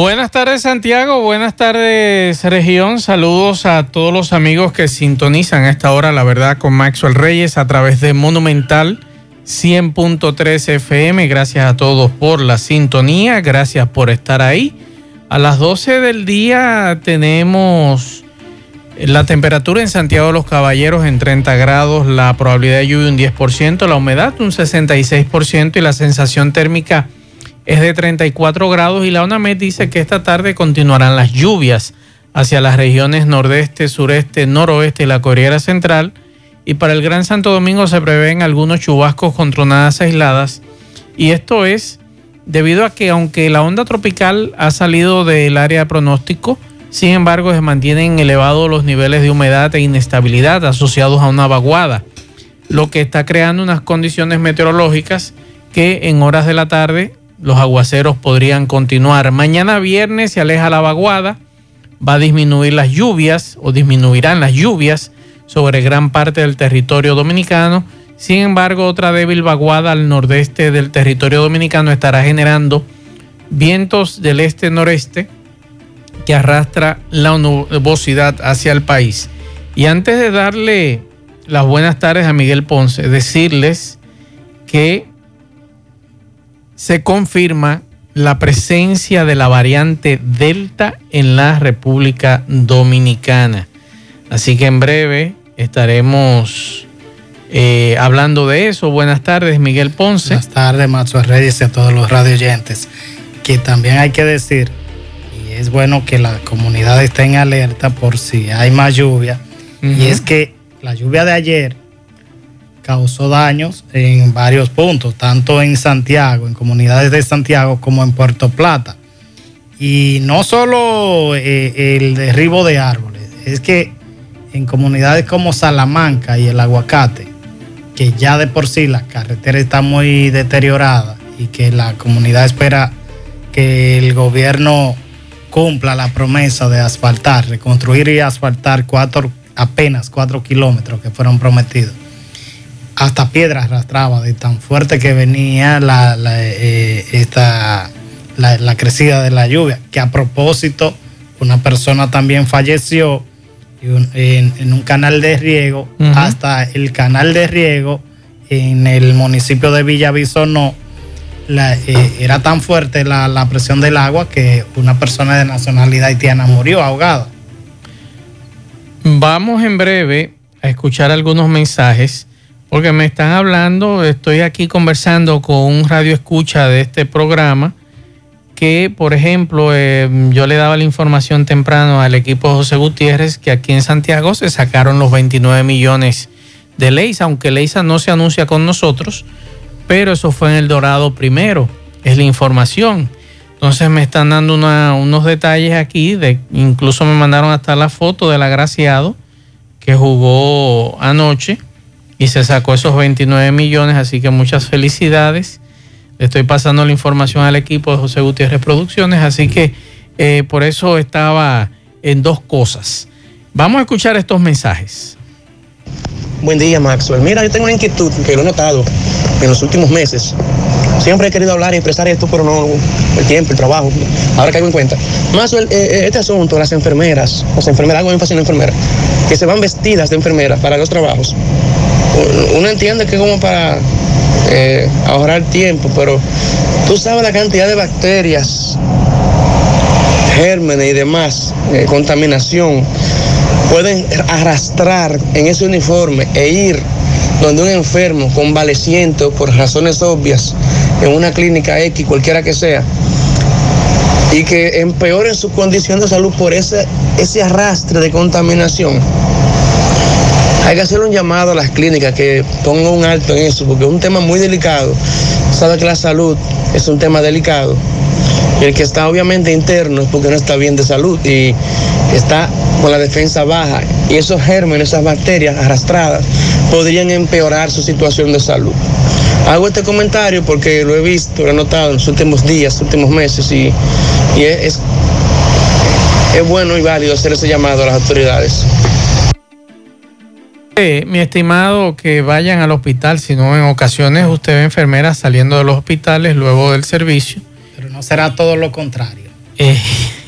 Buenas tardes Santiago, buenas tardes región, saludos a todos los amigos que sintonizan a esta hora, la verdad, con Maxwell Reyes a través de Monumental 100.3 FM. Gracias a todos por la sintonía, gracias por estar ahí. A las 12 del día tenemos la temperatura en Santiago de los Caballeros en 30 grados, la probabilidad de lluvia un 10%, la humedad un 66% y la sensación térmica es de 34 grados y la ONAMED dice que esta tarde continuarán las lluvias hacia las regiones nordeste, sureste, noroeste y la Corriera Central. Y para el Gran Santo Domingo se prevén algunos chubascos con tronadas aisladas. Y esto es debido a que aunque la onda tropical ha salido del área de pronóstico, sin embargo se mantienen elevados los niveles de humedad e inestabilidad asociados a una vaguada, lo que está creando unas condiciones meteorológicas que en horas de la tarde los aguaceros podrían continuar. Mañana viernes se aleja la vaguada, va a disminuir las lluvias o disminuirán las lluvias sobre gran parte del territorio dominicano. Sin embargo, otra débil vaguada al nordeste del territorio dominicano estará generando vientos del este-noreste que arrastra la nubosidad hacia el país. Y antes de darle las buenas tardes a Miguel Ponce, decirles que se confirma la presencia de la variante Delta en la República Dominicana. Así que en breve estaremos eh, hablando de eso. Buenas tardes, Miguel Ponce. Buenas tardes, Macho Reyes y a todos los radioyentes. Que también hay que decir, y es bueno que la comunidad esté en alerta por si hay más lluvia, y es que la lluvia de ayer causó daños en varios puntos, tanto en Santiago, en comunidades de Santiago, como en Puerto Plata. Y no solo eh, el derribo de árboles, es que en comunidades como Salamanca y el Aguacate, que ya de por sí la carretera está muy deteriorada y que la comunidad espera que el gobierno cumpla la promesa de asfaltar, reconstruir y asfaltar cuatro, apenas cuatro kilómetros que fueron prometidos hasta piedras arrastraba de tan fuerte que venía la, eh, esta, la, crecida de la lluvia. Que a propósito, una persona también falleció en, un canal de riego, hasta el canal de riego en el municipio de Villavisonó. La, eh, era tan fuerte la, la presión del agua que una persona de nacionalidad haitiana murió ahogada. Vamos en breve a escuchar algunos mensajes porque me están hablando, estoy aquí conversando con un radio escucha de este programa, que por ejemplo eh, yo le daba la información temprano al equipo José Gutiérrez que aquí en Santiago se sacaron los 29 millones de Leisa, aunque Leisa no se anuncia con nosotros, pero eso fue en el Dorado primero, es la información. Entonces me están dando unos detalles aquí, incluso me mandaron hasta la foto del agraciado que jugó anoche y se sacó esos 29 millones, así que muchas felicidades. Le estoy pasando la información al equipo de José Gutiérrez Producciones, así que eh, por eso estaba en dos cosas. Vamos a escuchar estos mensajes. Buen día, Maxwell. Mira, yo tengo una inquietud que lo he notado en los últimos meses. Siempre he querido hablar y expresar esto, pero no el tiempo, el trabajo. Ahora caigo en cuenta. Maxwell, eh, eh, este asunto, las enfermeras, las enfermeras, hago énfasis en enfermeras, que se van vestidas de enfermeras para los trabajos uno entiende que es como para eh, ahorrar tiempo, pero tú sabes la cantidad de bacterias, gérmenes y demás, eh, contaminación, pueden arrastrar en ese uniforme e ir donde un enfermo convaleciente por razones obvias en una clínica X, cualquiera que sea, y que empeoren su condición de salud por ese, ese arrastre de contaminación hay que hacer un llamado a las clínicas que pongan un alto en eso, porque es un tema muy delicado. Sabe que la salud es un tema delicado. Y el que está obviamente interno es porque no está bien de salud y está con la defensa baja y esos gérmenes, esas bacterias arrastradas, podrían empeorar su situación de salud. Hago este comentario porque lo he visto, lo he notado en los últimos días, últimos meses y, es bueno y válido hacer ese llamado a las autoridades. Eh, mi estimado, que vayan al hospital, si no en ocasiones usted ve enfermeras saliendo de los hospitales luego del servicio. Pero no será todo lo contrario. Eh,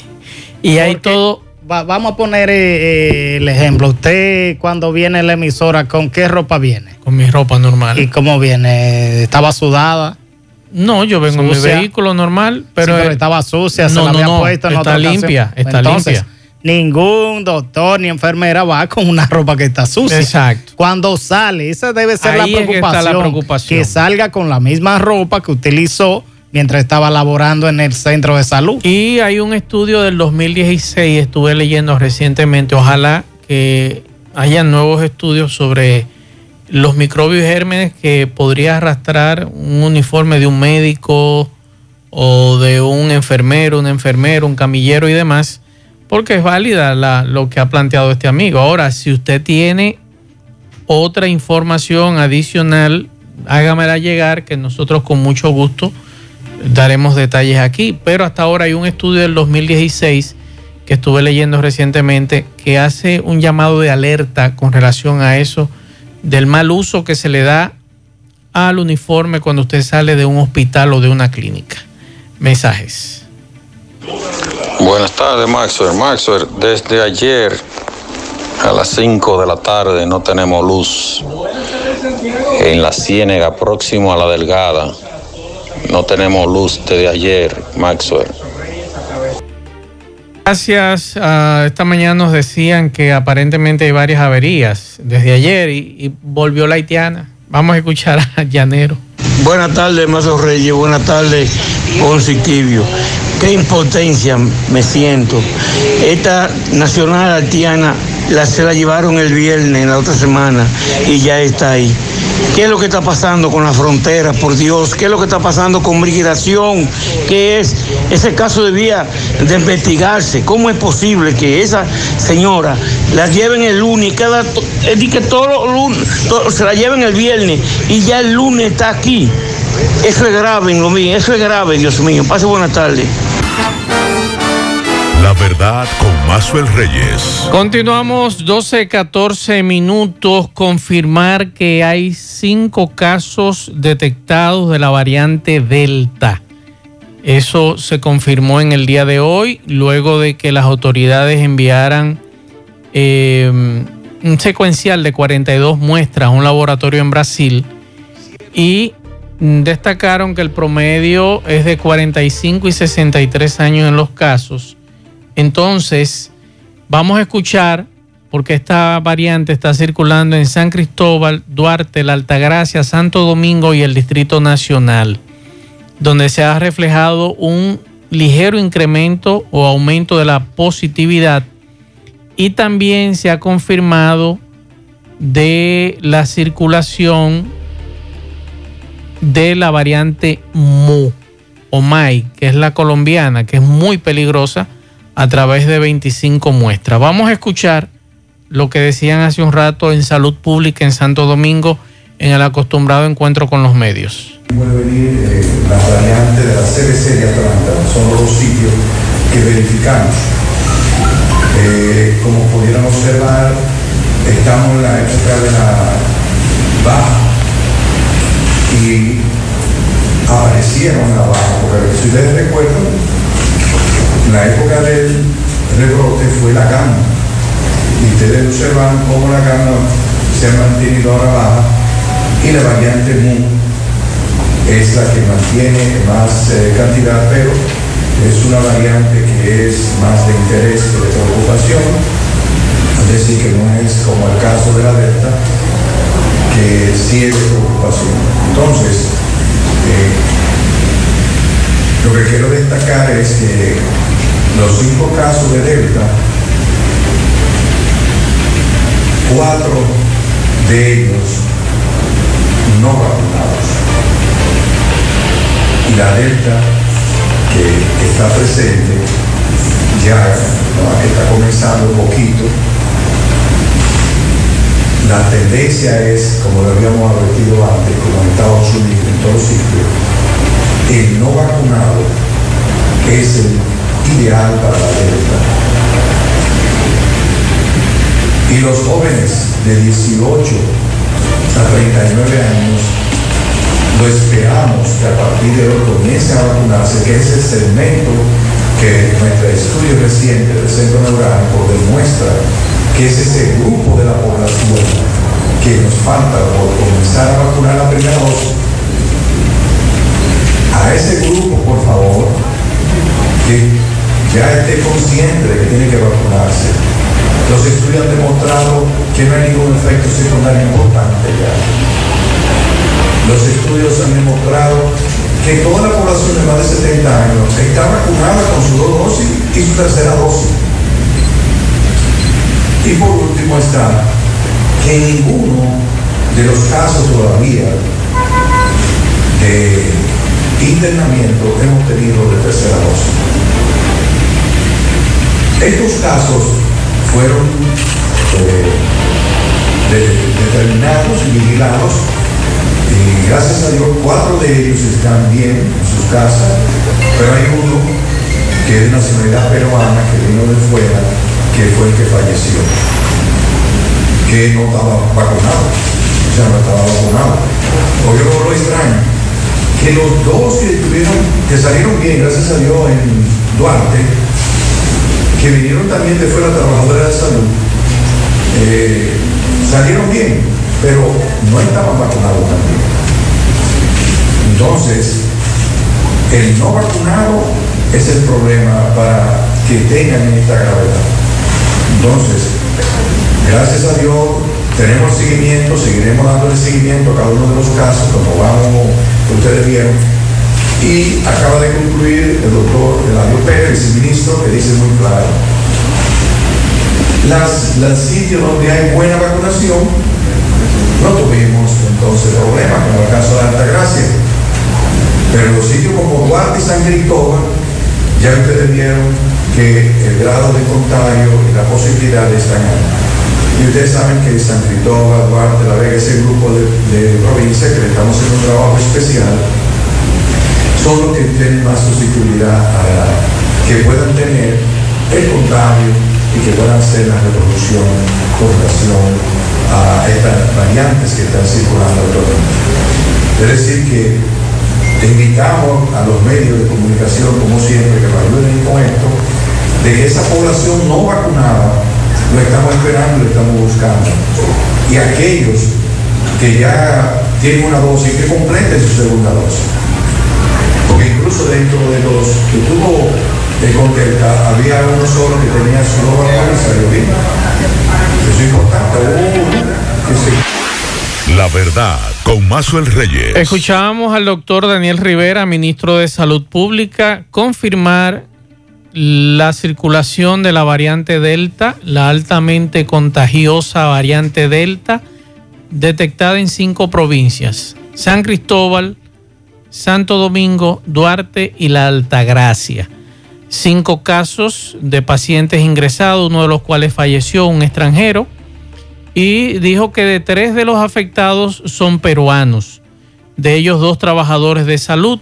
y hay todo... vamos a poner eh, el ejemplo. Usted cuando viene la emisora, ¿con qué ropa viene? Con mi ropa normal. ¿Y cómo viene? ¿Estaba sudada? No, yo vengo en mi vehículo normal, pero, estaba sucia, no, se la había no, puesto en está limpia, está Entonces, limpia ningún doctor ni enfermera va con una ropa que está sucia. Exacto. Cuando sale, esa debe ser la, preocupación, que salga con la misma ropa que utilizó mientras estaba laborando en el centro de salud. Y hay un estudio del 2016, estuve leyendo recientemente, ojalá que haya nuevos estudios sobre los microbios y gérmenes que podría arrastrar un uniforme de un médico o de un enfermero, un enfermero, un camillero y demás porque es válida lo que ha planteado este amigo. Ahora, si usted tiene otra información adicional, hágamela llegar, que nosotros con mucho gusto daremos detalles aquí. Pero hasta ahora hay un estudio del 2016 que estuve leyendo recientemente que hace un llamado de alerta con relación a eso, del mal uso que se le da al uniforme cuando usted sale de un hospital o de una clínica. Mensajes. Buenas tardes, Maxwell. Maxwell, desde ayer a las 5 de la tarde no tenemos luz. En la Ciénega, próximo a la Delgada, no tenemos luz desde ayer, Maxwell. Gracias. Ah, esta mañana nos decían que aparentemente hay varias averías desde ayer y, volvió la haitiana. Vamos a escuchar a Llanero. Buenas tardes, Mazo Reyes. Buenas tardes, Ponce Tibio qué impotencia me siento. Esta nacional haitiana la, se la llevaron el viernes, la otra semana, y ya está ahí. ¿Qué es lo que está pasando con la frontera, por Dios? ¿Qué es lo que está pasando con migración? ¿Qué es? Ese caso debía de investigarse. ¿Cómo es posible que esa señora la lleven el lunes y cada... que todos los lunes, se la lleven el viernes y ya el lunes está aquí? Eso es grave, lo mío, eso es grave, Dios mío. Pase buena tarde. La verdad con Mazuel Reyes. Continuamos 12, 14 minutos. Confirmar que hay cinco casos detectados de la variante Delta. Eso se confirmó en el día de hoy, luego de que las autoridades enviaran eh, un secuencial de 42 muestras un laboratorio en Brasil y destacaron que el promedio es de 45 y 63 años en los casos. Entonces, vamos a escuchar, porque esta variante está circulando en San Cristóbal, Duarte, La Altagracia, Santo Domingo y el Distrito Nacional, donde se ha reflejado un ligero incremento o aumento de la positividad y también se ha confirmado de la circulación de la variante Mu o Mai, que es la colombiana, que es muy peligrosa a través de 25 muestras. Vamos a escuchar lo que decían hace un rato en Salud Pública en Santo Domingo en el acostumbrado encuentro con los medios. Puede venir eh, las variantes de la CDC de Atlanta, son los sitios que verificamos. Eh, como pudieron observar, estamos en la época de la baja y aparecieron abajo, porque si ustedes recuerdan, la época del rebrote fue la gama. Y ustedes observan cómo la gama se ha mantenido ahora baja y la variante MU es la que mantiene más eh, cantidad, pero es una variante que es más de interés que de preocupación, es decir, que no es como el caso de la Delta, que sí es preocupación. Entonces, eh, lo que quiero destacar es que los cinco casos de Delta, cuatro de ellos no vacunados. Y la Delta está presente ya está comenzando un poquito la tendencia es, como lo habíamos advertido antes, como en Estados Unidos, en todos sitios, el no vacunado es el ideal para la delta. Y los jóvenes de 18 a 39 años, lo esperamos que a partir de hoy comiencen a vacunarse, que es el segmento que nuestro estudio reciente del Centro Neurálgico demuestra que es ese grupo de la población que nos falta por comenzar a vacunar la primera dosis. A ese grupo, por favor, que ya esté consciente de que tiene que vacunarse. Los estudios han demostrado que no hay ningún efecto secundario importante ya. Los estudios han demostrado que toda la población de más de 70 años está vacunada con su dos dosis y su tercera dosis. Y por último está que ninguno de los casos todavía de internamiento hemos tenido de tercera dosis. Estos casos fueron eh, de- determinados y vigilados gracias a Dios cuatro de ellos están bien en sus casas, pero hay uno que es de nacionalidad peruana, que vino de fuera, que fue el que falleció, que no estaba vacunado, o sea, no estaba vacunado. Lo, lo extraño, que los dos que tuvieron, que salieron bien, gracias a Dios, en Duarte, que vinieron también de fuera trabajadores de salud, eh, salieron bien, pero no estaban vacunados también. Entonces, el no vacunado es el problema para que tengan esta gravedad. Entonces, gracias a Dios, tenemos seguimiento, seguiremos dándole seguimiento a cada uno de los casos, como vamos, ustedes vieron. Y acaba de concluir el doctor Eladio Pérez, el ministro, que dice muy claro, las, los sitios donde hay buena vacunación, no tuvimos entonces problemas, como el caso de Altagracia. Pero los sitios como Duarte y San Cristóbal, ya ustedes vieron que el grado de contagio y la posibilidad están ahí. Y ustedes saben que San Cristóbal, Duarte, La Vega, ese grupo de, de provincias que le estamos haciendo un trabajo especial, son los que tienen más susceptibilidad a que puedan tener el contagio y que puedan hacer la reproducción con relación a estas variantes que están circulando actualmente. Es decir, que invitamos a los medios de comunicación, como siempre, que nos ayuden con esto, de que esa población no vacunada lo estamos esperando lo estamos buscando. Y aquellos que ya tienen una dosis, que completen su segunda dosis. Porque incluso dentro de los que tuvo de Condelta, había uno solo que tenía su dos vacunas y salió bien. Eso es importante. La verdad, con Mazuel Reyes. Escuchábamos al doctor Daniel Rivera, ministro de Salud Pública, confirmar la circulación de la variante Delta, la altamente contagiosa variante Delta, detectada en cinco provincias, San Cristóbal, Santo Domingo, Duarte y la Altagracia. Cinco casos de pacientes ingresados, uno de los cuales falleció, un extranjero, y dijo que de tres de los afectados son peruanos, de ellos dos trabajadores de salud.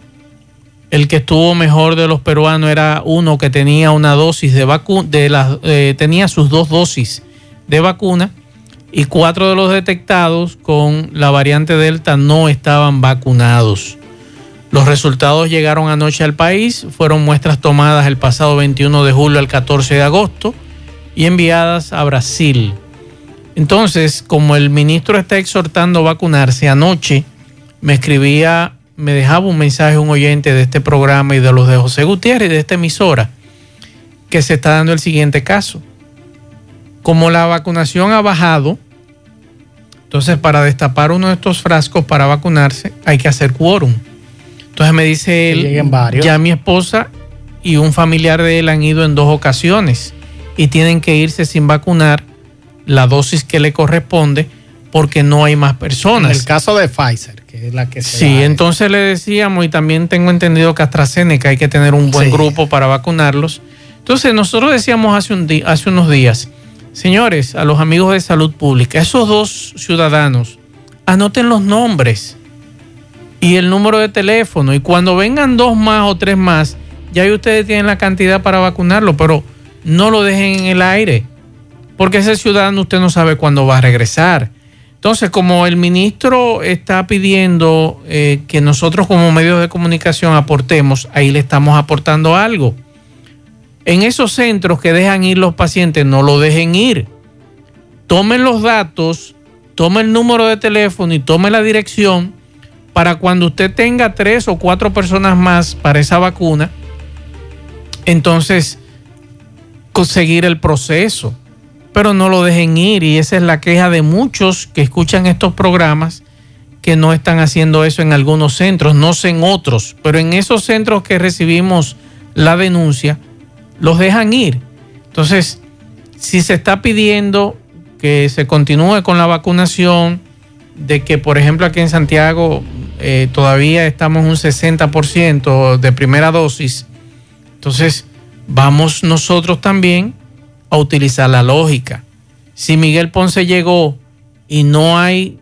El que estuvo mejor de los peruanos era uno que tenía una dosis de vacuna, de las, eh, tenía sus dos dosis de vacuna y cuatro de los detectados con la variante Delta no estaban vacunados. Los resultados llegaron anoche al país, fueron muestras tomadas el pasado 21 de julio al 14 de agosto y enviadas a Brasil. Entonces, como el ministro está exhortando a vacunarse, anoche me escribía, me dejaba un mensaje un oyente de este programa y de los de José Gutiérrez y de esta emisora, que se está dando el siguiente caso. Como la vacunación ha bajado, entonces para destapar uno de estos frascos para vacunarse hay que hacer quórum. Entonces me dice él, ya mi esposa y un familiar de él han ido en dos ocasiones y tienen que irse sin vacunar la dosis que le corresponde porque no hay más En personas. el caso de Pfizer, que es la que se Sí, da, entonces le decíamos, y también tengo entendido que AstraZeneca hay que tener un buen Sí. grupo para vacunarlos. Entonces nosotros decíamos hace, un hace unos días, Señores, a los amigos de salud pública, esos dos ciudadanos, anoten los nombres y el número de teléfono. Y cuando vengan dos más o tres más, ya ustedes tienen la cantidad para vacunarlo, pero no lo dejen en el aire, porque ese ciudadano usted no sabe cuándo va a regresar. Entonces, como el ministro está pidiendo eh, que nosotros como medios de comunicación aportemos, ahí le estamos aportando algo. En esos centros que dejan ir los pacientes, no lo dejen ir. Tomen los datos, tomen el número de teléfono y tomen la dirección para cuando usted tenga tres o cuatro personas más para esa vacuna, entonces conseguir el proceso pero no lo dejen ir y esa es la queja de muchos que escuchan estos programas que no están haciendo eso en algunos centros, no sé en otros, pero en esos centros que recibimos la denuncia, los dejan ir. Entonces, si se está pidiendo que se continúe con la vacunación, de que por ejemplo aquí en Santiago eh, todavía estamos un 60% de primera dosis, entonces vamos nosotros también a utilizar la lógica. Si Miguel Ponce llegó y no hay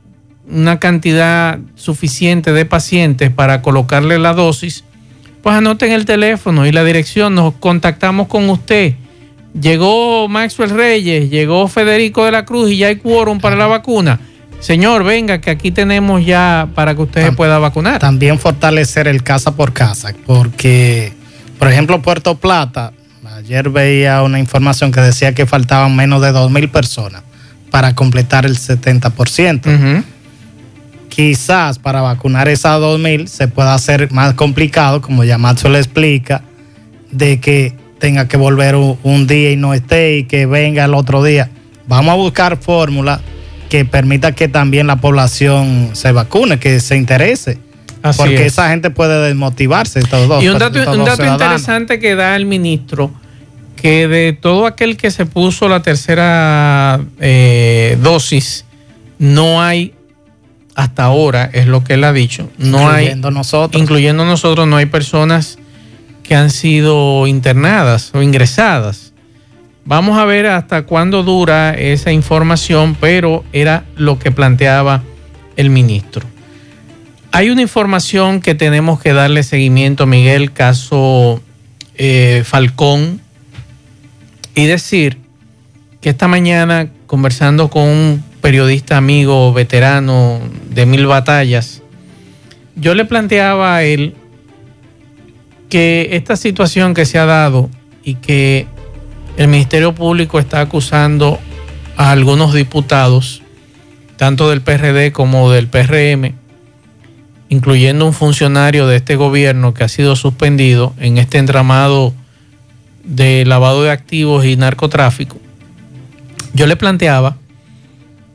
una cantidad suficiente de pacientes para colocarle la dosis, pues anoten el teléfono y la dirección, nos contactamos con usted. Llegó Maxwell Reyes, llegó Federico de la Cruz y ya hay quórum para la vacuna. Señor, venga, que aquí tenemos ya para que usted se pueda vacunar. También fortalecer el casa por casa, porque, por ejemplo, Puerto Plata Ayer veía una información que decía que faltaban menos de 2.000 personas para completar el 70%. Quizás para vacunar esas 2.000 se pueda hacer más complicado, como ya Macho le explica, de que tenga que volver un, día y no esté y que venga el otro día. Vamos a buscar fórmulas que permita que también la población se vacune, que se interese. porque esa gente puede desmotivarse. Todos, y un dato, un dato interesante que da el ministro que de todo aquel que se puso la tercera eh, dosis, no hay, hasta ahora, es lo que él ha dicho, no incluyendo hay, nosotros. incluyendo nosotros, no hay personas que han sido internadas o ingresadas. Vamos a ver hasta cuándo dura esa información, pero era lo que planteaba el ministro. Hay una información que tenemos que darle seguimiento, Miguel, caso eh, Falcón, y decir que esta mañana, conversando con un periodista amigo, veterano de mil batallas, yo le planteaba a él que esta situación que se ha dado y que el Ministerio Público está acusando a algunos diputados, tanto del PRD como del PRM, incluyendo un funcionario de este gobierno que ha sido suspendido en este entramado de lavado de activos y narcotráfico, yo le planteaba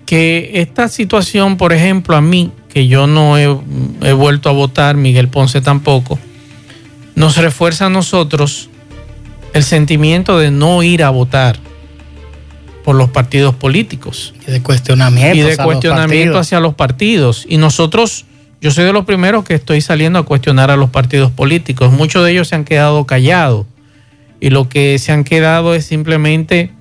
que esta situación, por ejemplo, a mí, que yo no he, vuelto a votar, Miguel Ponce tampoco, nos refuerza a nosotros el sentimiento de no ir a votar por los partidos políticos. Y de cuestionamiento. Y de cuestionamiento hacia los partidos. Y nosotros, yo soy de los primeros que estoy saliendo a cuestionar a los partidos políticos. Muchos de ellos se han quedado callados y lo que se han quedado es simplemente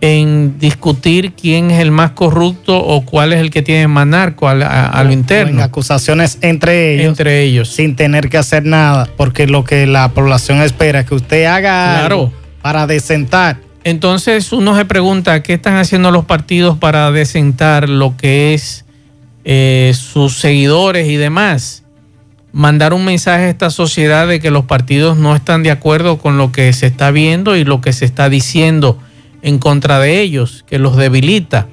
en discutir quién es el más corrupto o cuál es el que tiene más narco a, lo interno. En acusaciones entre ellos. Entre ellos. Sin tener que hacer nada, porque lo que la población espera es que usted haga algo para desentar. Entonces uno se pregunta qué están haciendo los partidos para desentar lo que es eh, sus seguidores y demás mandar un mensaje a esta sociedad de que los partidos no están de acuerdo con lo que se está viendo y lo que se está diciendo en contra de ellos, que los debilita,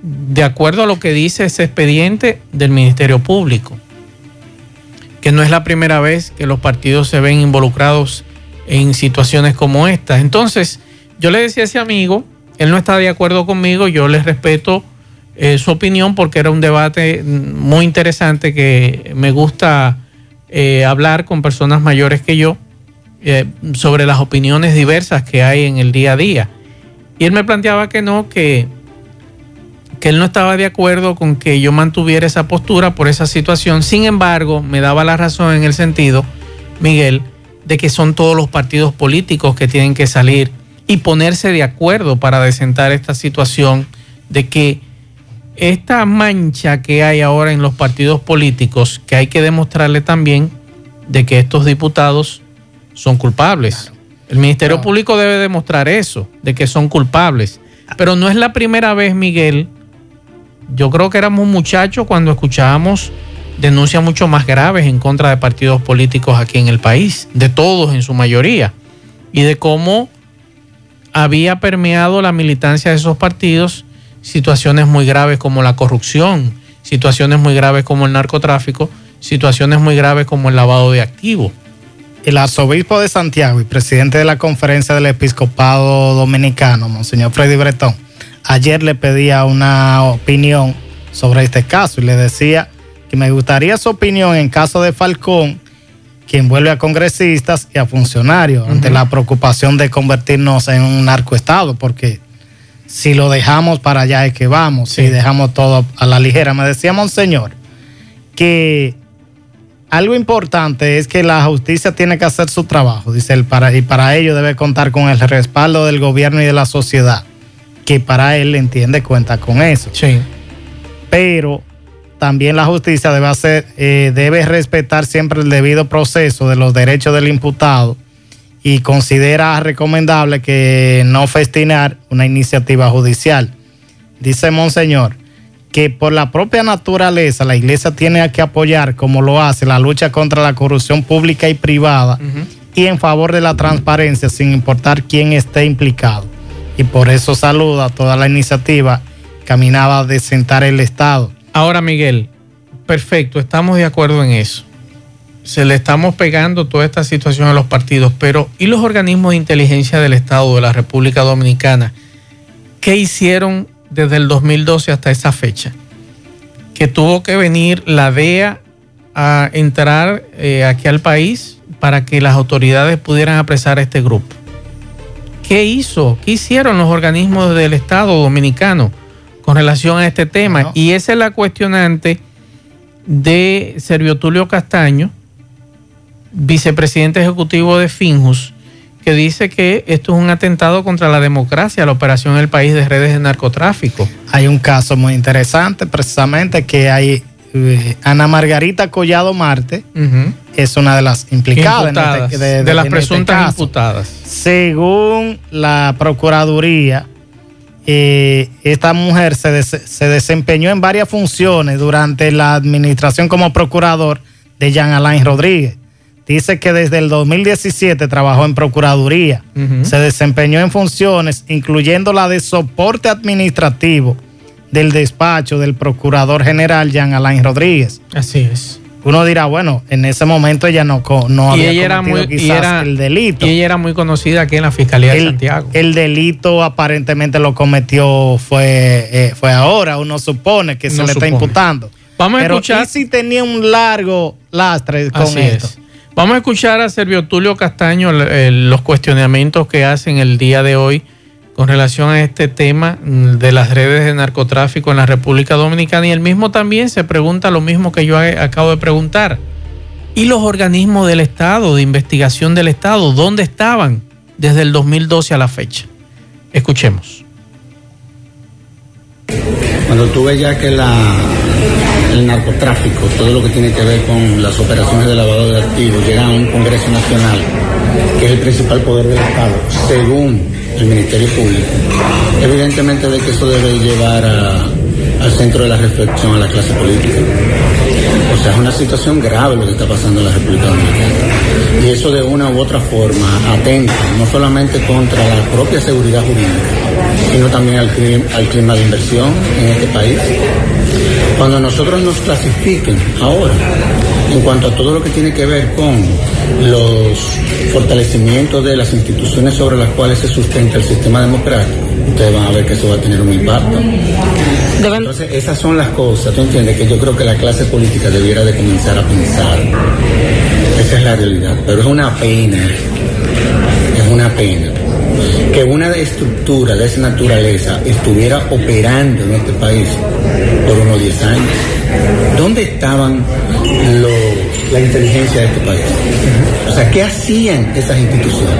de acuerdo a lo que dice ese expediente del Ministerio Público, que no es la primera vez que los partidos se ven involucrados en situaciones como estas. Entonces, yo le decía a ese amigo, él no está de acuerdo conmigo, yo le respeto eh, su opinión porque era un debate muy interesante que me gusta eh, hablar con personas mayores que yo eh, sobre las opiniones diversas que hay en el día a día. Y él me planteaba que no, que, que él no estaba de acuerdo con que yo mantuviera esa postura por esa situación. Sin embargo, me daba la razón en el sentido, Miguel, de que son todos los partidos políticos que tienen que salir y ponerse de acuerdo para desentar esta situación de que esta mancha que hay ahora en los partidos políticos, que hay que demostrarle también de que estos diputados son culpables. El Ministerio Público debe demostrar eso, de que son culpables. Pero no es la primera vez, Miguel. Yo creo que éramos muchachos cuando escuchábamos denuncias mucho más graves en contra de partidos políticos aquí en el país, de todos en su mayoría, y de cómo había permeado la militancia de esos partidos situaciones muy graves como la corrupción, situaciones muy graves como el narcotráfico, situaciones muy graves como el lavado de activos. El arzobispo de Santiago y presidente de la conferencia del episcopado dominicano, Monseñor Freddy Bretón, ayer le pedía una opinión sobre este caso y le decía que me gustaría su opinión en caso de Falcón, que envuelve a congresistas y a funcionarios ante la preocupación de convertirnos en un narcoestado, porque si lo dejamos para allá es que vamos, si dejamos todo a la ligera. Me decía Monseñor que algo importante es que la justicia tiene que hacer su trabajo, dice él, para, y para ello debe contar con el respaldo del gobierno y de la sociedad, que para él entiende cuenta con eso. Sí. Pero también la justicia debe hacer, eh, debe respetar siempre el debido proceso de los derechos del imputado y considera recomendable que no festinar una iniciativa judicial. Dice Monseñor que por la propia naturaleza la iglesia tiene que apoyar, como lo hace, la lucha contra la corrupción pública y privada y en favor de la transparencia sin importar quién esté implicado. Y por eso saluda toda la iniciativa caminaba de sentar el Estado. Ahora, Miguel, perfecto, estamos de acuerdo en eso. Se le estamos pegando toda esta situación a los partidos, pero ¿y los organismos de inteligencia del Estado de la República Dominicana? ¿Qué hicieron desde el 2012 hasta esa fecha, que tuvo que venir la DEA a entrar eh, aquí al país para que las autoridades pudieran apresar a este grupo. ¿Qué hizo? ¿Qué hicieron los organismos del Estado dominicano con relación a este tema? Y esa es la cuestionante de Servio Tulio Castaño, vicepresidente ejecutivo de Finjus, que dice que esto es un atentado contra la democracia, la operación en el país de redes de narcotráfico. Hay un caso muy interesante, precisamente, que hay eh, Ana Margarita Collado Marte, es una de las implicadas, este, de, las este presuntas imputadas. Según la Procuraduría, eh, esta mujer se, se, desempeñó en varias funciones durante la administración como procurador de Jean Alain Rodríguez dice que desde el 2017 trabajó en Procuraduría, se desempeñó en funciones, incluyendo la de soporte administrativo del despacho del Procurador General Jean Alain Rodríguez. Así es. Uno dirá, bueno, en ese momento ella no, no había ella era muy, quizás el delito. Y ella era muy conocida aquí en la Fiscalía de Santiago. El delito aparentemente lo cometió fue, eh, fue ahora, uno supone que se le está imputando. Vamos a escuchar. si tenía un largo lastre con esto? Vamos a escuchar a Servio Tulio Castaño los cuestionamientos que hacen el día de hoy con relación a este tema de las redes de narcotráfico en la República Dominicana y él mismo también se pregunta lo mismo que yo acabo de preguntar. ¿Y los organismos del Estado, de investigación del Estado, dónde estaban desde el 2012 a la fecha? Escuchemos. Cuando tú ya que la, el narcotráfico, todo lo que tiene que ver con las operaciones de lavado de activos, llega a un Congreso Nacional, que es el principal poder del Estado, según el Ministerio Público. Evidentemente de que eso debe llevar al centro de la reflexión a la clase política. O sea, es una situación grave lo que está pasando en la República Dominicana. Y eso de una u otra forma atenta no solamente contra la propia seguridad jurídica, sino también al, al clima de inversión en este país cuando nosotros nos clasifiquen ahora, en cuanto a todo lo que tiene que ver con los fortalecimientos de las instituciones sobre las cuales se sustenta el sistema democrático, ustedes van a ver que eso va a tener un impacto. Entonces, esas son las cosas, tú entiendes, que yo creo que la clase política debiera de comenzar a pensar. Esa es la realidad, pero es una pena, es una pena que una estructura de esa naturaleza estuviera operando en este país por unos 10 años. ¿Dónde estaban los la inteligencia de este país. O sea, ¿qué hacían esas instituciones?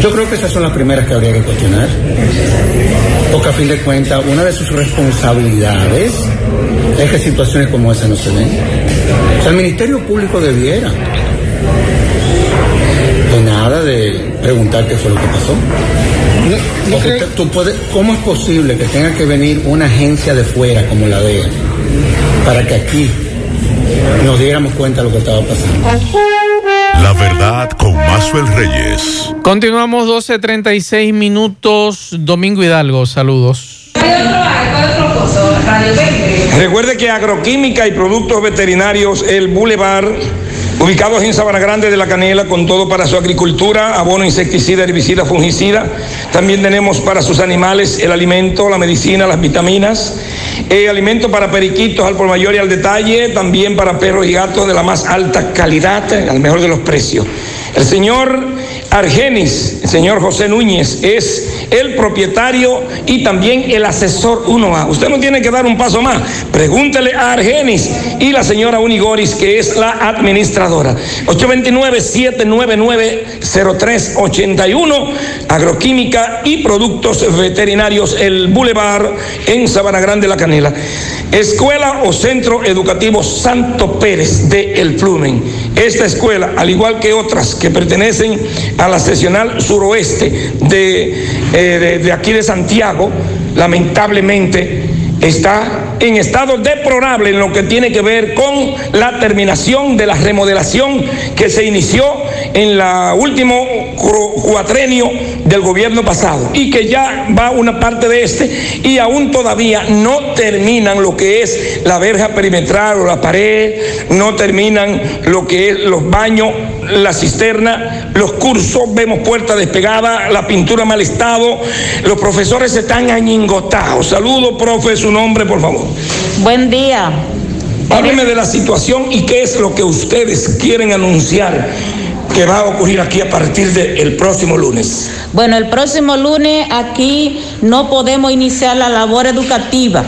Yo creo que esas son las primeras que habría que cuestionar. Porque a fin de cuentas, una de sus responsabilidades es que situaciones como esa no se den. O sea, el Ministerio Público debiera de nada de preguntar qué fue lo que pasó. tú puedes, ¿Cómo es posible que tenga que venir una agencia de fuera como la DEA para que aquí nos diéramos cuenta de lo que estaba pasando? La verdad con Mazuel Reyes. Continuamos 12.36 minutos. Domingo Hidalgo, saludos. Recuerde que Agroquímica y Productos Veterinarios, el Boulevard ubicados en Sabana Grande de la Canela, con todo para su agricultura, abono insecticida, herbicida, fungicida. También tenemos para sus animales el alimento, la medicina, las vitaminas, eh, alimento para periquitos al por mayor y al detalle, también para perros y gatos de la más alta calidad, al mejor de los precios. El señor Argenis, el señor José Núñez, es el propietario y también el asesor 1A. Usted no tiene que dar un paso más. Pregúntele a Argenis y la señora Unigoris, que es la administradora. 829-799-0381, Agroquímica y Productos Veterinarios, el Boulevard en Sabana Grande, La Canela. Escuela o Centro Educativo Santo Pérez de El Flumen. Esta escuela, al igual que otras que pertenecen a la sesional suroeste de, eh, de aquí de Santiago, lamentablemente está en estado deplorable en lo que tiene que ver con la terminación de la remodelación que se inició en la último cuatrenio del gobierno pasado y que ya va una parte de este y aún todavía no terminan lo que es la verja perimetral o la pared, no terminan lo que es los baños, la cisterna, los cursos, vemos puertas despegadas, la pintura mal estado, los profesores están añingotados. Saludo, profe, su nombre, por favor. Buen día. Hábleme de la situación y qué es lo que ustedes quieren anunciar que va a ocurrir aquí a partir del próximo lunes. Bueno, el próximo lunes aquí no podemos iniciar la labor educativa,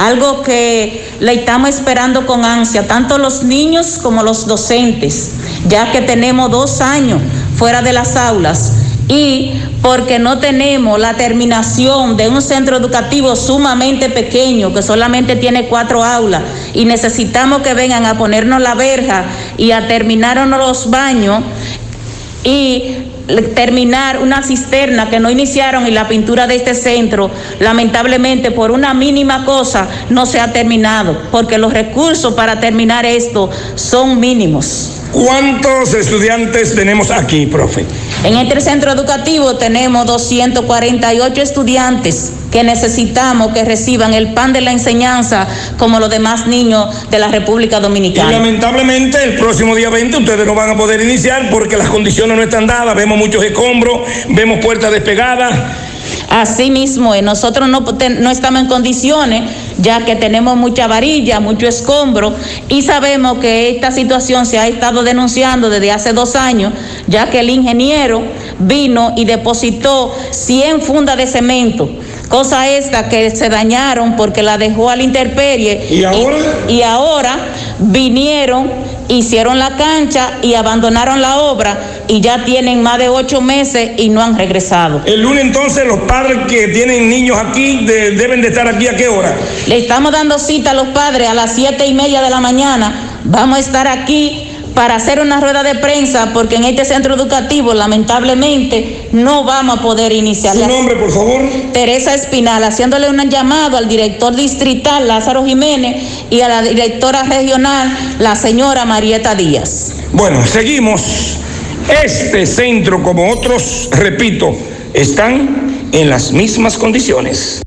algo que le estamos esperando con ansia, tanto los niños como los docentes, ya que tenemos dos años fuera de las aulas. Y porque no tenemos la terminación de un centro educativo sumamente pequeño que solamente tiene cuatro aulas y necesitamos que vengan a ponernos la verja y a terminarnos los baños y terminar una cisterna que no iniciaron y la pintura de este centro, lamentablemente por una mínima cosa no se ha terminado, porque los recursos para terminar esto son mínimos. ¿Cuántos estudiantes tenemos aquí, profe? En este centro educativo tenemos 248 estudiantes que necesitamos que reciban el pan de la enseñanza como los demás niños de la República Dominicana. Y lamentablemente el próximo día 20 ustedes no van a poder iniciar porque las condiciones no están dadas, vemos muchos escombros, vemos puertas despegadas. Así mismo, nosotros no, no estamos en condiciones ya que tenemos mucha varilla, mucho escombro y sabemos que esta situación se ha estado denunciando desde hace dos años, ya que el ingeniero vino y depositó 100 fundas de cemento. Cosa esta que se dañaron porque la dejó a la intemperie. ¿Y ahora? y ahora vinieron hicieron la cancha y abandonaron la obra y ya tienen más de ocho meses y no han regresado. El lunes entonces los padres que tienen niños aquí deben de estar aquí a qué hora? Le estamos dando cita a los padres a las siete y media de la mañana. Vamos a estar aquí para hacer una rueda de prensa porque en este centro educativo lamentablemente no vamos a poder iniciar. ¿Su nombre, por favor? Teresa Espinal, haciéndole un llamado al director distrital Lázaro Jiménez y a la directora regional, la señora Marieta Díaz. Bueno, seguimos. Este centro, como otros, repito, están en las mismas condiciones.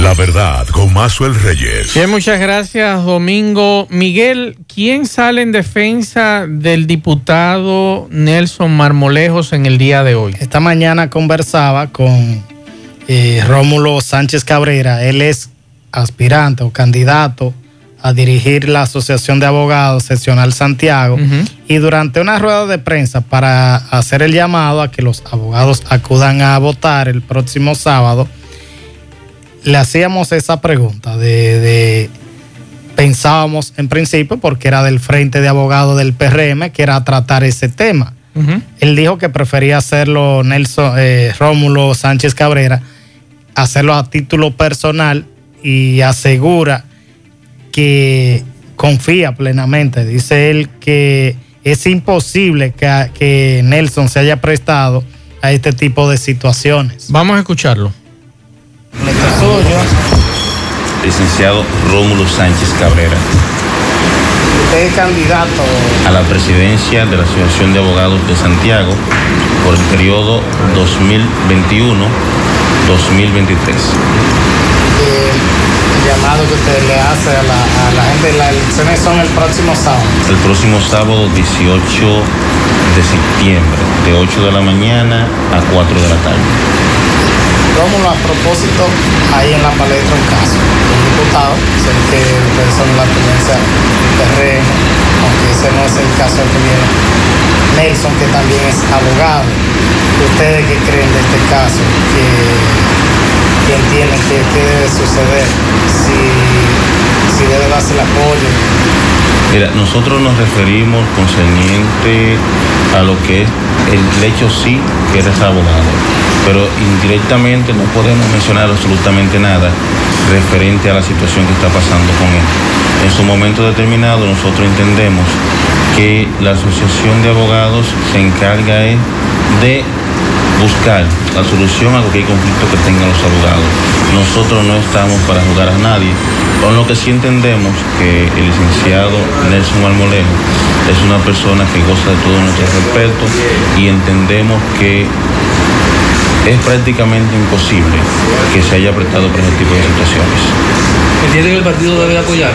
La verdad con Mazuel Reyes. Bien, muchas gracias, Domingo. Miguel, ¿quién sale en defensa del diputado Nelson Marmolejos en el día de hoy? Esta mañana conversaba con eh, Rómulo Sánchez Cabrera. Él es aspirante o candidato a dirigir la Asociación de Abogados Seccional Santiago y durante una rueda de prensa para hacer el llamado a que los abogados acudan a votar el próximo sábado, le hacíamos esa pregunta de, pensábamos en principio, porque era del Frente de Abogados del PRM, que era tratar ese tema. Él dijo que prefería hacerlo Nelson eh, Rómulo Sánchez Cabrera, hacerlo a título personal y asegura que confía plenamente. Dice él que es imposible que, que Nelson se haya prestado a este tipo de situaciones. Vamos a escucharlo. Licenciado Rómulo Sánchez Cabrera. Usted es candidato a la presidencia de la Asociación de Abogados de Santiago por el periodo 2021-2023. El llamado que usted le hace a la, a la gente, las elecciones son el próximo sábado. El próximo sábado 18 de septiembre, de 8 de la mañana a 4 de la tarde. Rómulo, a propósito, ahí en la palestra un caso. Un diputado, sé que ustedes son la tendencia terreno, aunque ese no es el caso que viene. Nelson, que también es abogado. ¿Ustedes qué creen de este caso? ¿Qué, entienden que, qué debe suceder? Si, si debe darse el apoyo. Mira, nosotros nos referimos concerniente a lo que es el hecho sí que eres abogado, pero indirectamente no podemos mencionar absolutamente nada referente a la situación que está pasando con él. En su momento determinado nosotros entendemos que la Asociación de Abogados se encarga de buscar la solución a cualquier conflicto que tengan los abogados. Nosotros no estamos para jugar a nadie, con lo que sí entendemos que el licenciado Nelson Marmolejo es una persona que goza de todo nuestro respeto y entendemos que es prácticamente imposible que se haya prestado por ese tipo de situaciones. ¿Entiende que el partido debe apoyar?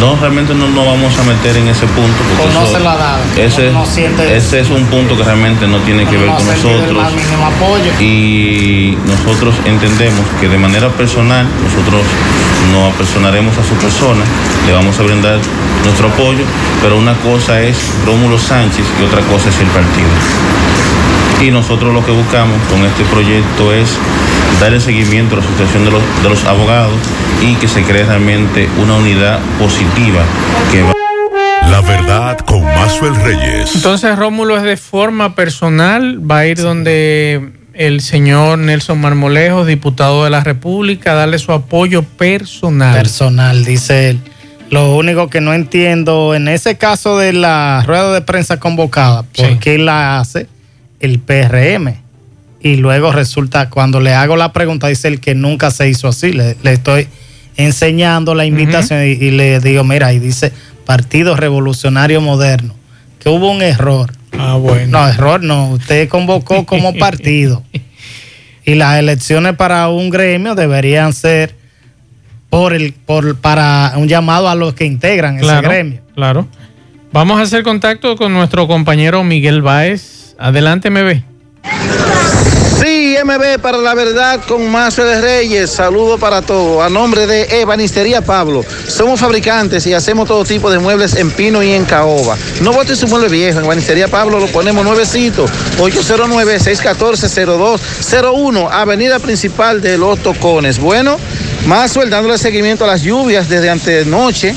No, realmente no nos vamos a meter en ese punto. O no eso- se lo ha dado. Ese, no, no siente ese es un punto que realmente no tiene que ver con el nosotros. Y nosotros entendemos que de manera personal nosotros no apersonaremos a su persona, le vamos a brindar nuestro apoyo, pero una cosa es Rómulo Sánchez y otra cosa es el partido. Y nosotros lo que buscamos con este proyecto es darle seguimiento a la situación de los, de los abogados y que se cree realmente una unidad positiva que va La verdad con Maxwell Reyes. Entonces Rómulo es de forma personal, va a ir donde el señor Nelson Marmolejo, diputado de la República, a darle su apoyo personal. Personal, dice él. Lo único que no entiendo en ese caso de la rueda de prensa convocada, ¿por qué la hace el PRM? Y luego resulta, cuando le hago la pregunta, dice él que nunca se hizo así. Le, le estoy enseñando la invitación y, y le digo, mira, y dice Partido Revolucionario Moderno, que hubo un error. Ah, bueno. No, error no, usted convocó como partido. y las elecciones para un gremio deberían ser por el, por, para un llamado a los que integran Claro, ese gremio. claro. Vamos a hacer contacto con nuestro compañero Miguel Báez. Adelante, MB. Sí, MB para la verdad con Mazo de Reyes. Saludo para todos. A nombre de Ebanistería Pablo. Somos fabricantes y hacemos todo tipo de muebles en pino y en caoba. No bote su mueble viejo. En Ebanistería Pablo lo ponemos nuevecito. 809-614-0201. Avenida principal de Los Tocones. Bueno, Mazo dándole seguimiento a las lluvias desde antenoche.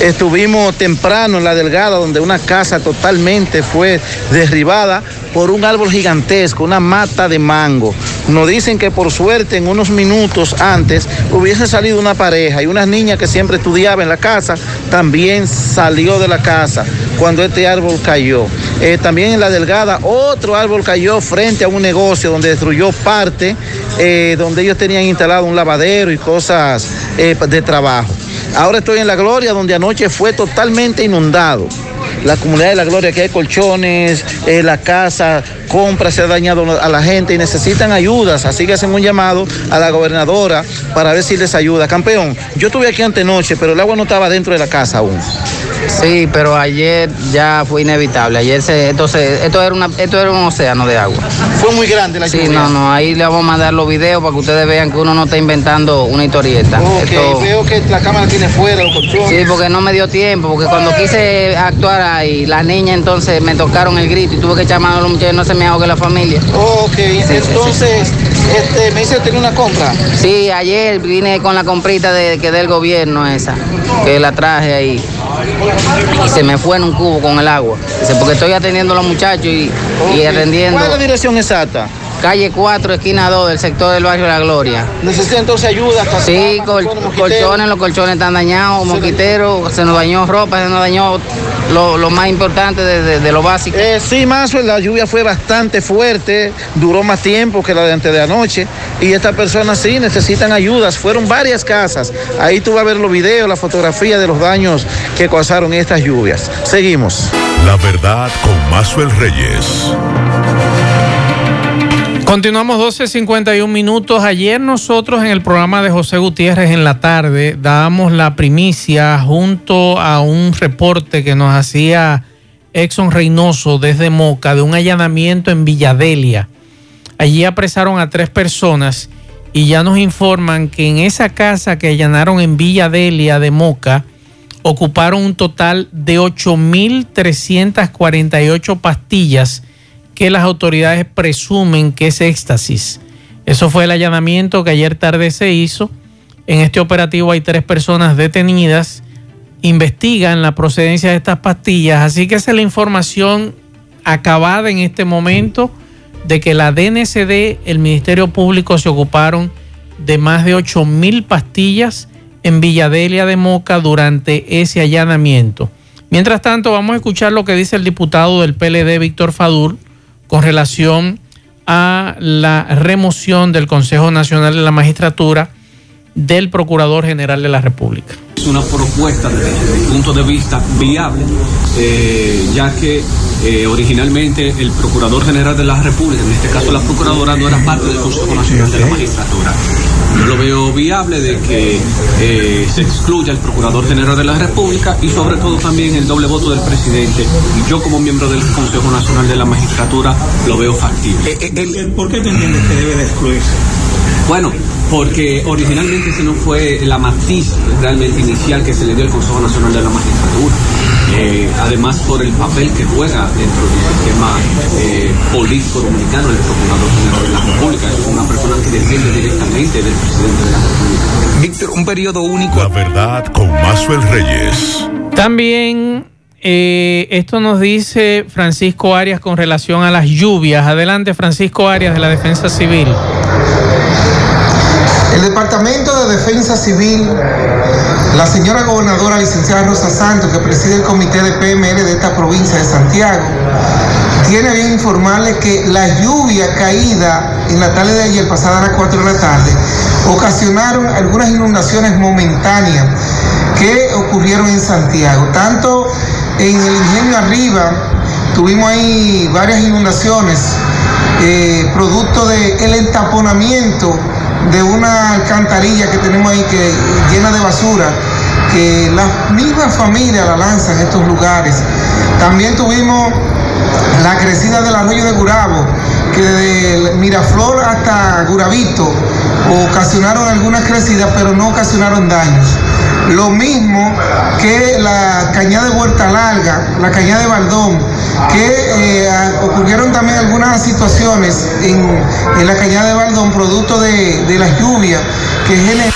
Estuvimos temprano en la Delgada, donde una casa totalmente fue derribada por un árbol gigantesco, una mata de mango. Nos dicen que por suerte en unos minutos antes hubiese salido una pareja y una niña que siempre estudiaba en la casa también salió de la casa cuando este árbol cayó. Eh, también en la Delgada otro árbol cayó frente a un negocio donde destruyó parte, eh, donde ellos tenían instalado un lavadero y cosas eh, de trabajo. Ahora estoy en La Gloria, donde anoche fue totalmente inundado. La comunidad de La Gloria, que hay colchones, eh, la casa, compra, se ha dañado a la gente y necesitan ayudas. Así que hacen un llamado a la gobernadora para ver si les ayuda. Campeón, yo estuve aquí antenoche, pero el agua no estaba dentro de la casa aún. Sí, pero ayer ya fue inevitable. Ayer se, entonces, esto era una, esto era un océano de agua. Fue muy grande la Sí, lluvia. no, no, ahí le vamos a mandar los videos para que ustedes vean que uno no está inventando una historieta. Ok, Esto- veo que la cámara tiene fuera los colchones. Sí, porque no me dio tiempo, porque cuando quise actuar ahí, las niñas entonces me tocaron el grito y tuve que echar mano a los muchachos, no se me ahogue la familia. Ok, entonces, este, me dice que tenía una compra. Sí, ayer vine con la comprita de, que del gobierno esa, que la traje ahí. Y se me fue en un cubo con el agua. Porque estoy atendiendo a los muchachos y, y Ok. atendiendo. ¿Cuál es la dirección exacta? Calle 4, esquina 2 del sector del barrio La Gloria. ¿Necesita entonces ayuda? hasta Sí, col- colchones, colchones, los colchones están dañados, mosquiteros, se nos dañó ropa, se nos dañó lo, lo más importante de, de- de lo básico. Eh, sí, más la lluvia fue bastante fuerte, duró más tiempo que la de antes de anoche y estas personas sí necesitan ayudas. Fueron varias casas. Ahí tú vas a ver los videos, la fotografía de los daños que causaron estas lluvias. Seguimos. La verdad con Mazuel Reyes. Continuamos 12.51 minutos. Ayer nosotros en el programa de José Gutiérrez en la tarde dábamos la primicia junto a un reporte que nos hacía Exxon Reynoso desde Moca de un allanamiento en Villadelia. Allí apresaron a tres personas y ya nos informan que en esa casa que allanaron en Villadelia de Moca ocuparon un total de 8.348 pastillas que las autoridades presumen que es éxtasis. Eso fue el allanamiento que ayer tarde se hizo. En este operativo hay tres personas detenidas. Investigan la procedencia de estas pastillas. Así que esa es la información acabada en este momento de que la DNCD, el Ministerio Público, se ocuparon de más de 8 mil pastillas en Villadelia de Moca durante ese allanamiento. Mientras tanto, vamos a escuchar lo que dice el diputado del PLD, Víctor Fadur, con relación a la remoción del Consejo Nacional de la Magistratura del Procurador General de la República. Es una propuesta desde mi punto de vista viable, eh, ya que eh, originalmente el Procurador General de la República, en este caso la Procuradora, no era parte del Consejo Nacional de la Magistratura. Lo veo viable de que eh, se excluya el Procurador General de la República y sobre todo también el doble voto del presidente. Y yo como miembro del Consejo Nacional de la Magistratura lo veo factible. ¿Por qué te entiendes que debe de excluirse? Bueno, porque originalmente ese no fue la matiz realmente inicial que se le dio al Consejo Nacional de la Magistratura. Eh, además por el papel que juega dentro del sistema eh, político dominicano el Procurador General de la República. Es una persona que depende directamente del presidente de la República. Víctor, un periodo único. La verdad con Mazuel Reyes. También eh, esto nos dice Francisco Arias con relación a las lluvias. Adelante, Francisco Arias de la Defensa Civil. El Departamento de Defensa Civil, la señora gobernadora licenciada Rosa Santos, que preside el comité de PML de esta provincia de Santiago, tiene bien informarle que la lluvia caída en la tarde de ayer, pasada a las 4 de la tarde, ocasionaron algunas inundaciones momentáneas que ocurrieron en Santiago. Tanto en el ingenio arriba, tuvimos ahí varias inundaciones, eh, producto del entaponamiento de una alcantarilla que tenemos ahí que llena de basura, que las mismas familias la lanzan en estos lugares. También tuvimos la crecida del arroyo de Gurabo, que desde Miraflor hasta Guravito ocasionaron algunas crecidas, pero no ocasionaron daños. Lo mismo que la cañada de Huerta Larga, la cañada de Baldón, que eh, ocurrieron también algunas situaciones en, en la cañada de Baldón, producto de, de las lluvias que generan.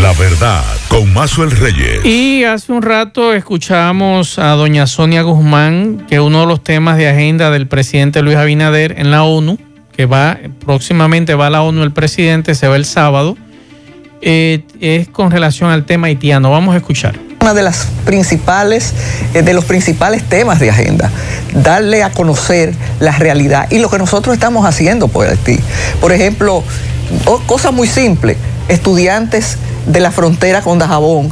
La verdad con Mazuel Reyes. Y hace un rato escuchamos a doña Sonia Guzmán, que uno de los temas de agenda del presidente Luis Abinader en la ONU, que va próximamente va a la ONU el presidente, se va el sábado, eh, es con relación al tema haitiano. Vamos a escuchar. Una de las principales, eh, de los principales temas de agenda, darle a conocer la realidad y lo que nosotros estamos haciendo por Haití. Por ejemplo, cosas muy simples, estudiantes de la frontera con Dajabón,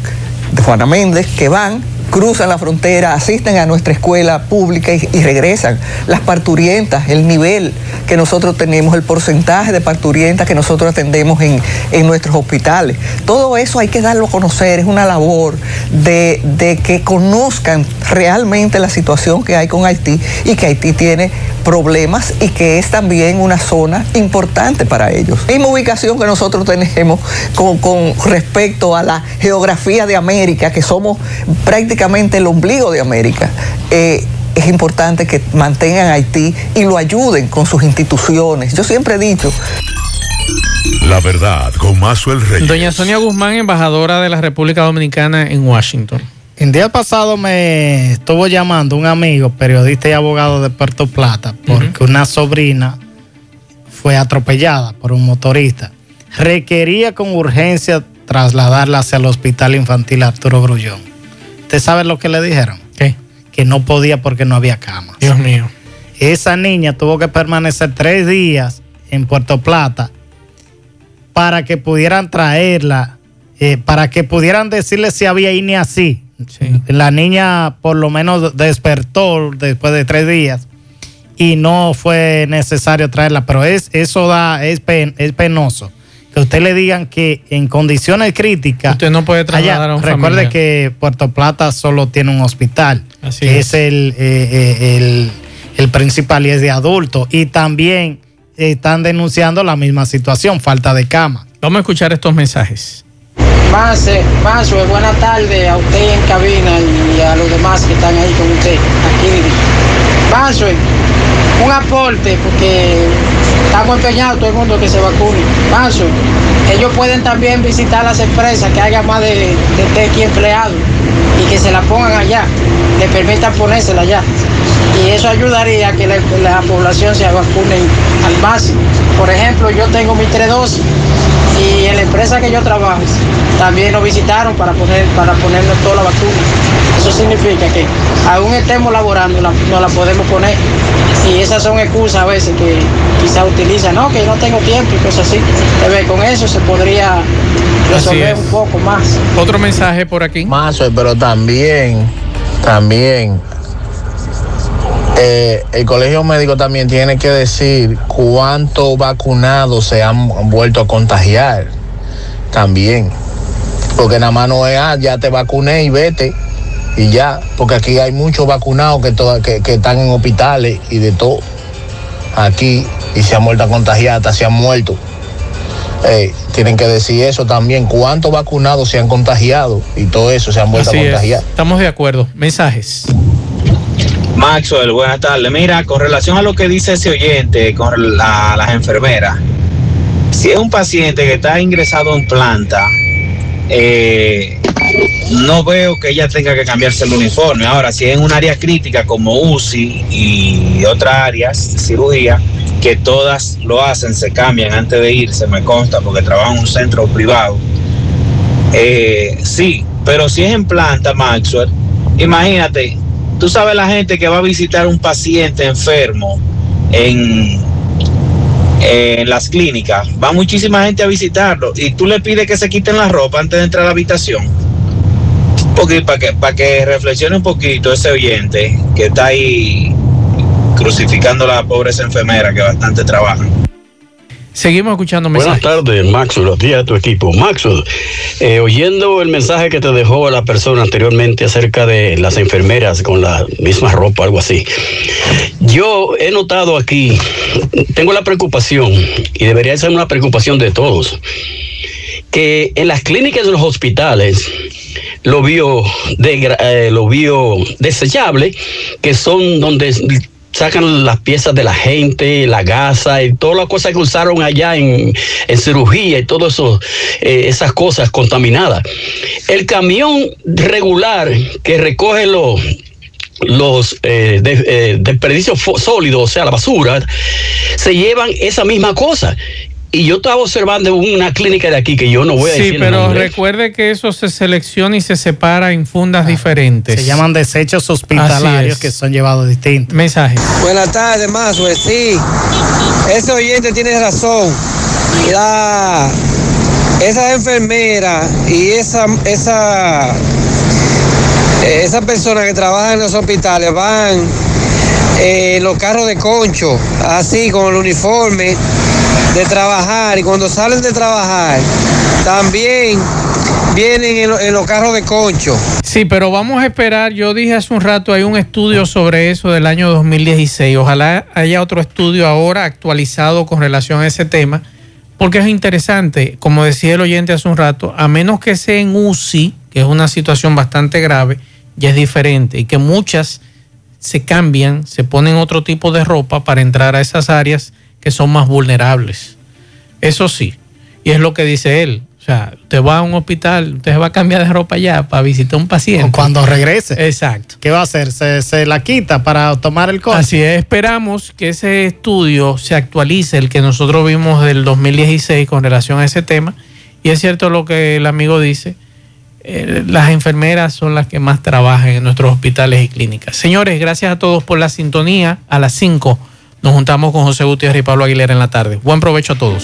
de Juana Méndez, que van cruzan la frontera, asisten a nuestra escuela pública y, regresan. Las parturientas, el nivel que nosotros tenemos, el porcentaje de parturientas que nosotros atendemos en, en nuestros hospitales. Todo eso hay que darlo a conocer, es una labor de, de que conozcan realmente la situación que hay con Haití y que Haití tiene problemas y que es también una zona importante para ellos. Misma ubicación que nosotros tenemos con, con respecto a la geografía de América, que somos prácticamente el ombligo de América. Eh, es importante que mantengan a Haití y lo ayuden con sus instituciones. Yo siempre he dicho, La verdad con Mazuel Reyes. Doña Sonia Guzmán, embajadora de la República Dominicana en Washington. El día pasado me estuvo llamando un amigo, periodista y abogado de Puerto Plata, porque una sobrina fue atropellada por un motorista. Requería con urgencia trasladarla hacia el Hospital Infantil Arturo Grullón. ¿Usted sabe lo que le dijeron? ¿Qué? Que no podía porque no había cama. Dios mío. Esa niña tuvo que permanecer tres días en Puerto Plata para que pudieran traerla, eh, para que pudieran decirle si había INE así. La niña por lo menos despertó después de tres días y no fue necesario traerla, pero es, eso da, es, pen- es penoso. Que usted le digan que en condiciones críticas. Usted no puede trasladar a un Recuerde que Puerto Plata solo tiene un hospital, Así que es. es, el, eh, eh, el, el principal y es de adultos. Y también están denunciando la misma situación, falta de cama. Vamos a escuchar estos mensajes. Mase, Mazue, buenas tardes a usted en cabina y a los demás que están ahí con usted. Aquí, Mazue, un aporte porque estamos empeñados todo el mundo que se vacune. Mazue, ellos pueden también visitar las empresas que haya más de, de TX empleados y que se la pongan allá, le permitan ponérsela allá. Y eso ayudaría a que la, la población se vacune al máximo. Por ejemplo, yo tengo mis tres dosis y en la empresa que yo trabajo también nos visitaron para poner para ponernos toda la vacuna. Eso significa que aún estemos laborando, la, no la podemos poner. Y esas son excusas a veces que quizá utilizan, no, que no tengo tiempo y cosas así. Ve, Con eso se podría resolver es. un poco más. Otro mensaje por aquí. Mazo, pero también, también, eh, el colegio médico también tiene que decir cuántos vacunados se han vuelto a contagiar. También. Porque nada más no es, ah, ya te vacuné y vete. Y ya, porque aquí hay muchos vacunados que, toda- que, que están en hospitales y de todo. Aquí, y se han vuelto a contagiar, hasta se han muerto. Eh, tienen que decir eso también, cuántos vacunados se han contagiado y todo eso se han vuelto Así a es. contagiar. Estamos de acuerdo. Mensajes. Maxwell, buenas tardes. Mira, con relación a lo que dice ese oyente con la- las enfermeras, si es un paciente que está ingresado en planta, eh, no veo que ella tenga que cambiarse el uniforme. Ahora, si es en un área crítica como UCI y otras áreas cirugía, que todas lo hacen, se cambian antes de irse, me consta, porque trabajo en un centro privado. Eh, sí, pero si es en planta, Maxwell, imagínate, tú sabes la gente que va a visitar un paciente enfermo en, en las clínicas, va muchísima gente a visitarlo y tú le pides que se quiten la ropa antes de entrar a la habitación. Porque para que, para que reflexione un poquito ese oyente que está ahí crucificando a la pobre esa enfermera que bastante trabaja. Seguimos escuchando Buenas mensajes. tardes, Maxwell. Los días de tu equipo. Maxwell, eh, oyendo el mensaje que te dejó la persona anteriormente acerca de las enfermeras con la misma ropa, algo así. Yo he notado aquí, tengo la preocupación, y debería ser una preocupación de todos, que en las clínicas de los hospitales, lo bio, degra- eh, lo bio desechable, que son donde sacan las piezas de la gente, la gasa y todas las cosas que usaron allá en, en cirugía y todas esas cosas contaminadas. El camión regular que recoge los los eh, de- eh, desperdicios sólidos, o sea, la basura, se llevan esa misma cosa. Y yo estaba observando una clínica de aquí que yo no voy a Sí, decir el pero recuerde que eso se selecciona y se separa en fundas diferentes. Se llaman desechos hospitalarios que son llevados distintos. Mensajes. Buenas tardes, Mazue. Sí, ese oyente tiene razón. La, esa enfermera y esa, esa Eh, esas personas que trabajan en los hospitales van eh, en los carros de concho, así con el uniforme de trabajar y cuando salen de trabajar también vienen en, lo- en los carros de concho. Sí, pero vamos a esperar. Yo dije hace un rato, hay un estudio sobre eso del año 2016. Ojalá haya otro estudio ahora actualizado con relación a ese tema, porque es interesante, como decía el oyente hace un rato, a menos que sea en UCI, que es una situación bastante grave, ya es diferente, y que muchas se cambian, se ponen otro tipo de ropa para entrar a esas áreas que son más vulnerables. Eso sí, y es lo que dice él. O sea, usted va a un hospital, usted va a cambiar de ropa ya para visitar a un paciente. O cuando regrese. Exacto. ¿Qué va a hacer? ¿Se, se la quita para tomar el coche? Así es, esperamos que ese estudio se actualice, el que nosotros vimos del 2016 con relación a ese tema. Y es cierto lo que el amigo dice, eh, las enfermeras son las que más trabajan en nuestros hospitales y clínicas. Señores, gracias a todos por la sintonía. A las 5 nos juntamos con José Gutiérrez y Pablo Aguilera en la tarde. Buen provecho a todos.